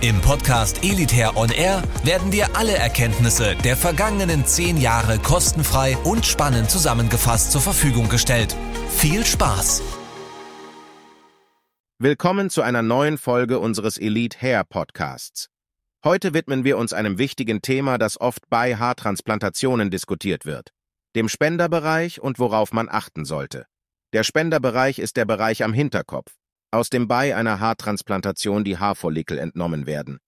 Im Podcast Elitair On Air werden dir alle Erkenntnisse der vergangenen zehn Jahre kostenfrei und spannend zusammengefasst zur Verfügung gestellt. Viel Spaß! Willkommen zu einer neuen Folge unseres Elite Hair Podcasts. Heute widmen wir uns einem wichtigen Thema, das oft bei Haartransplantationen diskutiert wird, dem Spenderbereich und worauf man achten sollte. Der Spenderbereich ist der Bereich am Hinterkopf, aus dem bei einer Haartransplantation die Haarfollikel entnommen werden.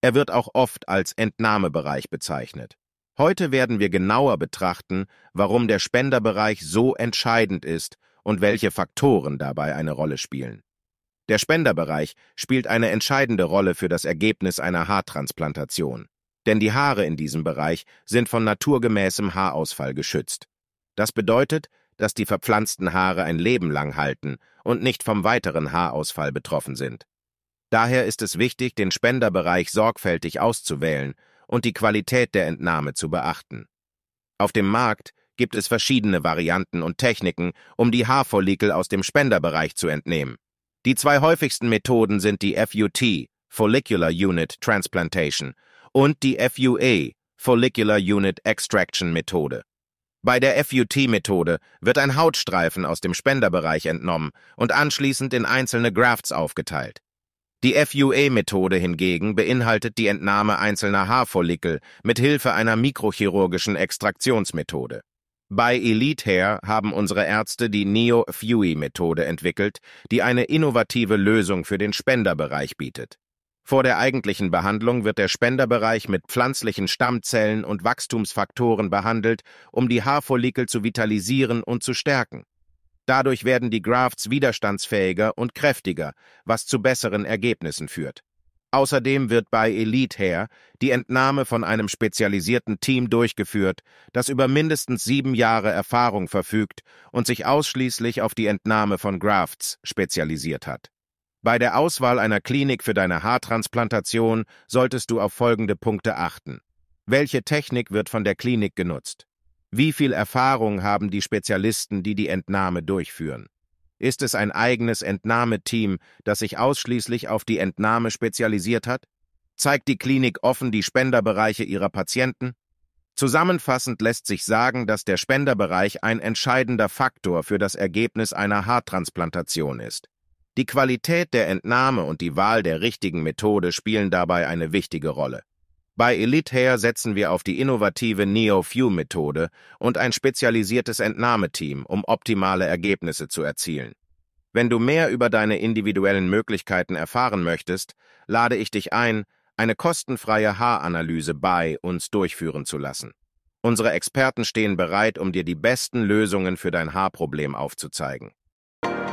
Er wird auch oft als Entnahmebereich bezeichnet. Heute werden wir genauer betrachten, warum der Spenderbereich so entscheidend ist und welche Faktoren dabei eine Rolle spielen. Der Spenderbereich spielt eine entscheidende Rolle für das Ergebnis einer Haartransplantation, denn die Haare in diesem Bereich sind von naturgemäßem Haarausfall geschützt. Das bedeutet, dass die verpflanzten Haare ein Leben lang halten und nicht vom weiteren Haarausfall betroffen sind. Daher ist es wichtig, den Spenderbereich sorgfältig auszuwählen und die Qualität der Entnahme zu beachten. Auf dem Markt gibt es verschiedene Varianten und Techniken, um die Haarfollikel aus dem Spenderbereich zu entnehmen. Die zwei häufigsten Methoden sind die FUT, Follicular Unit Transplantation, und die FUA, Follicular Unit Extraction Methode. Bei der FUT-Methode wird ein Hautstreifen aus dem Spenderbereich entnommen und anschließend in einzelne Grafts aufgeteilt. Die FUA-Methode hingegen beinhaltet die Entnahme einzelner Haarfollikel mit Hilfe einer mikrochirurgischen Extraktionsmethode. Bei Elite Hair haben unsere Ärzte die Neo-FUE-Methode entwickelt, die eine innovative Lösung für den Spenderbereich bietet. Vor der eigentlichen Behandlung wird der Spenderbereich mit pflanzlichen Stammzellen und Wachstumsfaktoren behandelt, um die Haarfollikel zu vitalisieren und zu stärken. Dadurch werden die Grafts widerstandsfähiger und kräftiger, was zu besseren Ergebnissen führt. Außerdem wird bei Elite Hair die Entnahme von einem spezialisierten Team durchgeführt, das über mindestens sieben Jahre Erfahrung verfügt und sich ausschließlich auf die Entnahme von Grafts spezialisiert hat. Bei der Auswahl einer Klinik für deine Haartransplantation solltest du auf folgende Punkte achten. Welche Technik wird von der Klinik genutzt? Wie viel Erfahrung haben die Spezialisten, die die Entnahme durchführen? Ist es ein eigenes Entnahmeteam, das sich ausschließlich auf die Entnahme spezialisiert hat? Zeigt die Klinik offen die Spenderbereiche ihrer Patienten? Zusammenfassend lässt sich sagen, dass der Spenderbereich ein entscheidender Faktor für das Ergebnis einer Haartransplantation ist. Die Qualität der Entnahme und die Wahl der richtigen Methode spielen dabei eine wichtige Rolle. Bei Elite Hair setzen wir auf die innovative Neo-Few-Methode und ein spezialisiertes Entnahmeteam, um optimale Ergebnisse zu erzielen. Wenn du mehr über deine individuellen Möglichkeiten erfahren möchtest, lade ich dich ein, eine kostenfreie Haaranalyse bei uns durchführen zu lassen. Unsere Experten stehen bereit, um dir die besten Lösungen für dein Haarproblem aufzuzeigen.